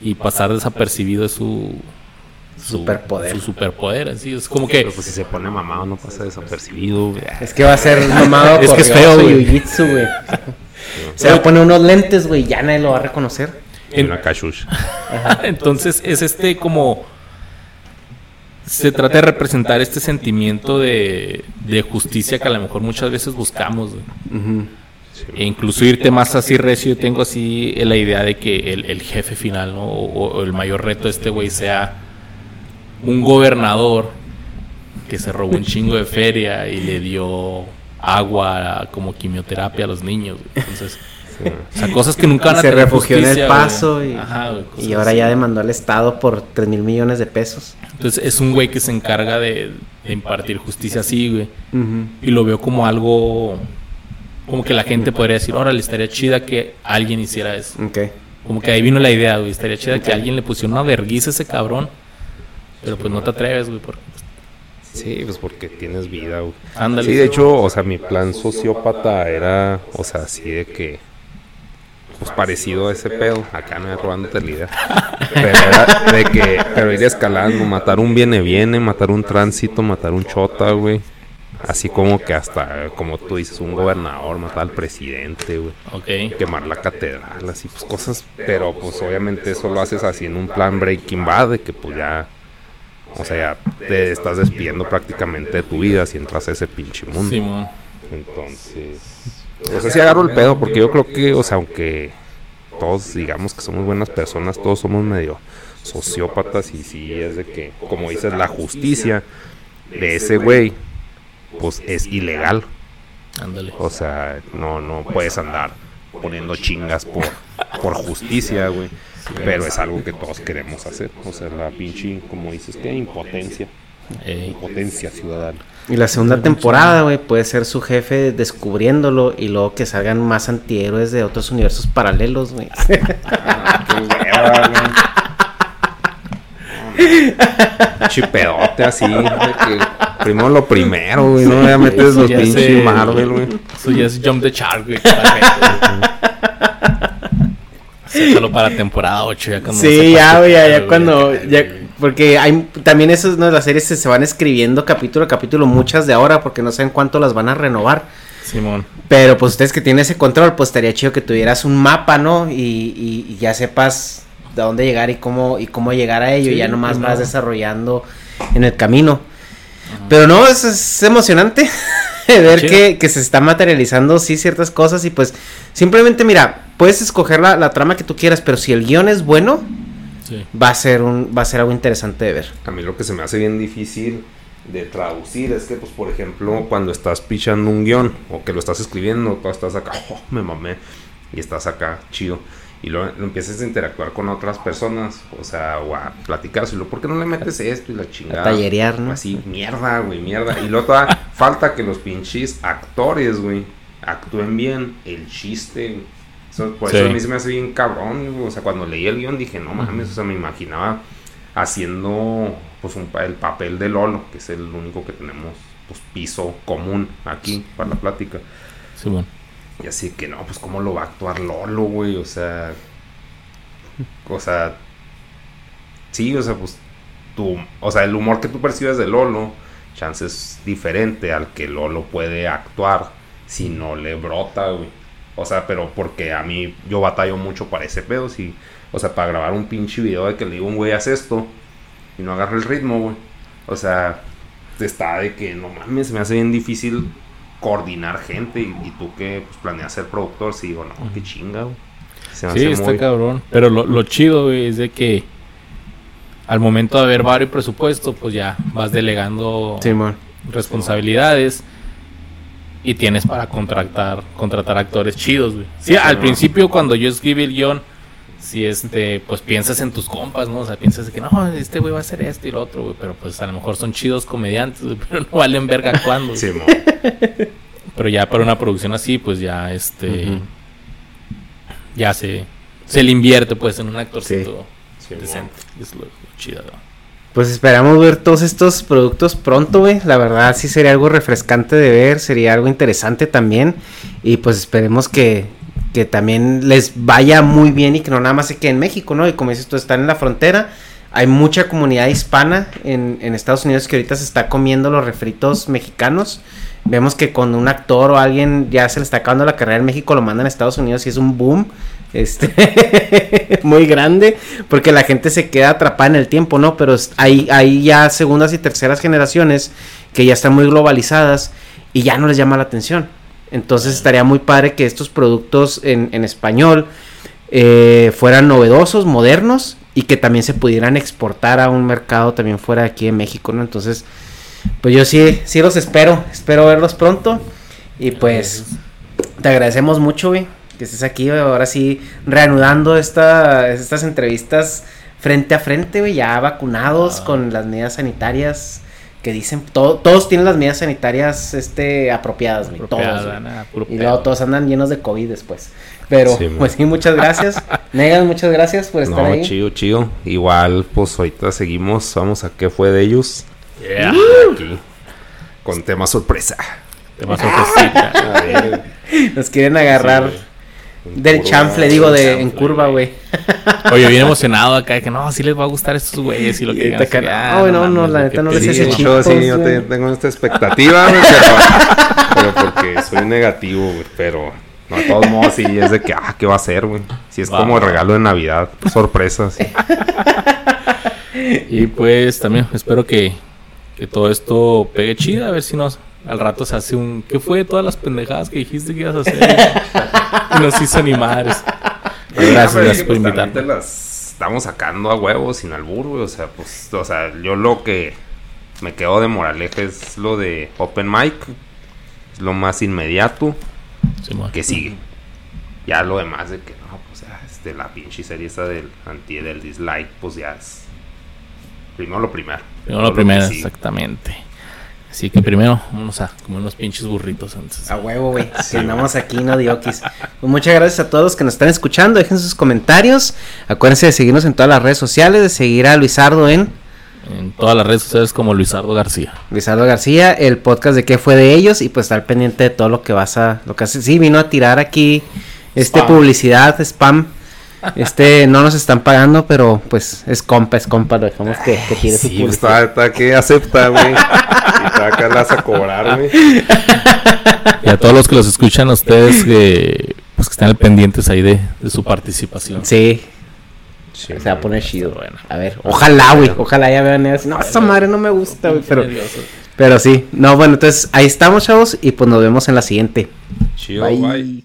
Y pasar desapercibido es su, su Superpoder. Su superpoder, así. Es como que. Pero pues si se pone mamado no pasa desapercibido, güey. Es que va a ser mamado (laughs) Es que es feo, y güey. jiu-jitsu, güey. Se va a poner unos lentes, güey, ya nadie lo va a reconocer. En una cashush. (laughs) Entonces es este como... Se trata de representar este sentimiento de, de justicia que a lo mejor muchas veces buscamos. E incluso irte más así recio, yo tengo así la idea de que el, el jefe final, ¿no? O, o el mayor reto de este güey sea un gobernador que se robó un chingo de feria y le dio agua como quimioterapia a los niños. güey. Entonces, o sea, cosas que nunca van a Se tener refugió en el güey. paso y, Ajá, güey, cosas y ahora así. ya demandó al Estado por 3 mil millones de pesos. Entonces es un güey que se encarga de, de impartir justicia así, güey. Y lo veo como algo... Como que la gente podría decir, órale, estaría chida que alguien hiciera eso. Ok. Como que ahí vino la idea, güey. Estaría chida que alguien le pusiera una vergüenza a ese cabrón. Pero pues no te atreves, güey. Porque, Sí, pues porque tienes vida, güey. Ándale. Sí, de hecho, o sea, mi plan sociópata era, o sea, así de que, pues parecido a ese pedo. Acá no robándote la idea. Pero era de que, pero ir escalando, matar un viene viene, matar un tránsito, matar un chota, güey. Así como que hasta, como tú dices, un gobernador, matar al presidente, güey. ok. Quemar la catedral, así, pues cosas. Pero pues obviamente eso lo haces así en un plan Breaking Bad, de que pues ya. O sea, ya te estás despidiendo prácticamente de tu vida si entras a ese pinche mundo. Simón. Entonces, no sé si agarro el pedo, porque yo creo que, o sea, aunque todos digamos que somos buenas personas, todos somos medio sociópatas y sí es de que, como dices, la justicia de ese güey, pues es ilegal. Ándale. O sea, no, no puedes andar poniendo chingas por, por justicia, güey. Pero es algo que todos queremos hacer. O sea, la pinche, como dices, que impotencia. Impotencia ciudadana. Y la segunda temporada, güey, puede ser su jefe descubriéndolo y luego que salgan más antihéroes de otros universos paralelos, güey. Chipedote así, de que primero lo primero, güey, no ya metes los pinches Marvel, güey. Eso ya es Jump the Shark, güey. Sácalo (laughs) para temporada 8 ya cuando Sí, ya, güey, ya, ya cuando. Ya, porque hay también esas, ¿no? Las series se, se van escribiendo capítulo a capítulo, muchas de ahora, porque no saben cuánto las van a renovar. Simón. Pero pues ustedes que tienen ese control, pues estaría chido que tuvieras un mapa, ¿no? Y, y- y ya sepas de dónde llegar y cómo, y cómo llegar a ello. Sí, y ya nomás pues, vas desarrollando en el camino. Pero no, es, es emocionante (laughs) ver que, que se está materializando, sí, ciertas cosas. Y pues, simplemente, mira, puedes escoger la, la trama que tú quieras, pero si el guion es bueno, Sí. va a ser un, va a ser algo interesante de ver. A mí lo que se me hace bien difícil de traducir es que, pues, por ejemplo, cuando estás pichando un guion o que lo estás escribiendo, tú estás acá, oh, me mamé, y estás acá, chido. Y luego lo empiezas a interactuar con otras personas, o sea, o a platicárselo, ¿por qué no le metes esto y la chingada? A tallerear, ¿no? Así, mierda, güey, mierda. Y luego todavía falta que los pinches actores, güey, actúen bien el chiste, güey. Eso- por Sí. eso a mí se me hace bien cabrón. O sea, cuando leí el guion dije, no mames, o sea, me imaginaba haciendo pues un, el papel de Lolo, que es el único que tenemos pues piso común aquí para la plática. Simón. Y así que no, pues cómo lo va a actuar Lolo, güey, o sea, o sea, sí, o sea, pues tú, o sea, el humor que tú percibes de Lolo, chance es diferente al que Lolo puede actuar si no le brota, güey. O sea, pero porque a mí yo batallo mucho para ese pedo, si, o sea, para grabar un pinche video de que le digo a un güey haz esto y no agarra el ritmo, güey. O sea, está de que no mames, me hace bien difícil coordinar gente y, y tú que pues, planeas ser productor, sí digo, no, qué chinga, güey. Se me Sí, hace está muy- cabrón. Pero lo, lo chido, güey, es de que al momento de haber varios presupuesto, pues ya vas delegando responsabilidades y tienes para contratar contratar actores chidos, güey. Sí, al principio cuando yo escribí el guion, si este, pues piensas en tus compas, ¿no? O sea, piensas de que no, este güey va a hacer esto y lo otro, güey, pero pues a lo mejor son chidos comediantes, güey, (laughs) pero no valen verga güey. Sí, mo. Pero ya para una producción así, pues ya este ya se se le invierte pues en un actorcito Sí, decente. Es lo, lo chido, ¿no? Pues esperamos ver todos estos productos pronto, güey. La verdad sí sería algo refrescante de ver, sería algo interesante también. Y pues esperemos que, que también les vaya muy bien y que no nada más se quede en México, ¿no? Y como dices tú, están en la frontera. Hay mucha comunidad hispana en, en Estados Unidos que ahorita se está comiendo los refritos mexicanos. Vemos que cuando un actor o alguien ya se le está acabando la carrera en México, lo mandan a Estados Unidos y es un boom. Este (laughs) muy grande porque la gente se queda atrapada en el tiempo, ¿no? Pero hay, hay ya segundas y terceras generaciones que ya están muy globalizadas y ya no les llama la atención. Entonces estaría muy padre que estos productos en, en español eh, fueran novedosos, modernos y que también se pudieran exportar a un mercado también fuera de aquí de México, ¿no? Entonces, pues yo sí, sí los espero, espero verlos pronto y pues te agradecemos mucho, güey, que estés aquí, güey, ahora sí, reanudando esta, estas entrevistas frente a frente, güey, ya vacunados con las medidas sanitarias que dicen, to- todos tienen las medidas sanitarias, este, apropiadas, güey, todos, güey. Y luego todos andan llenos de COVID después. Pero, Sí, pues sí, muchas gracias. (laughs) Negas, muchas gracias por estar No, ahí. chido, chido. Igual, pues ahorita seguimos. Vamos a qué fue de ellos. Yeah. Aquí. Con tema sorpresa. Te vas a sorpresita. (laughs) A ver, Nos quieren agarrar del puro- chanfle, digo, de en curva, güey. (laughs) Oye, bien emocionado acá de que no, sí les va a gustar a estos güeyes y lo que digan, acá, ah, no, no, no, la neta no les Sí, yo sí, yo te- tengo esta expectativa, güey, pero, (laughs) pero porque soy negativo, güey, pero no, de todos modos sí es de que, ah, ¿qué va a ser, güey? Si es como regalo de Navidad, sorpresa, sí. Y pues también espero que, que todo esto pegue chido, a ver si nos al rato se hace un ¿qué fue de todas las pendejadas que dijiste que ibas a hacer? (laughs) y nos hizo animar. Gracias, por pues, invitarme. las estamos sacando a huevos sin albur, güey, o sea, pues, o sea, yo lo que me quedo de moraleja es lo de Open Mic, es lo más inmediato que sigue. Ya lo demás de que no, pues ya, este, la pinche serie esa del anti del dislike, pues ya es. Primero lo primero. Primero lo primero, exactamente. Así que primero vamos a comer unos pinches burritos antes. A huevo, güey. (laughs) Que andamos aquí, no diokis. Pues muchas gracias a todos los que nos están escuchando. Dejen sus comentarios. Acuérdense de seguirnos en todas las redes sociales, de seguir a Luisardo en En todas las redes sociales como Luisardo García. Luisardo García, el podcast de qué fue de ellos y pues estar pendiente de todo lo que vas a, lo que hace. Sí, vino a tirar aquí este Spam. publicidad, spam. Este no nos están pagando, pero pues es compa, es compa, lo dejamos que, que tire su Sí, publicidad. está, está que acepta, güey. Y está acá las a cobrar, güey. Y a todos los que los escuchan, a ustedes que pues que estén al pendientes ahí de, de su participación. Sí, Sí, se va a poner chido. Bueno. A ver, ojalá, güey, ojalá ya vean eso. No, esa madre no me gusta, güey, pero, pero sí. No, bueno, entonces ahí estamos, chavos, y pues nos vemos en la siguiente. Chido, bye.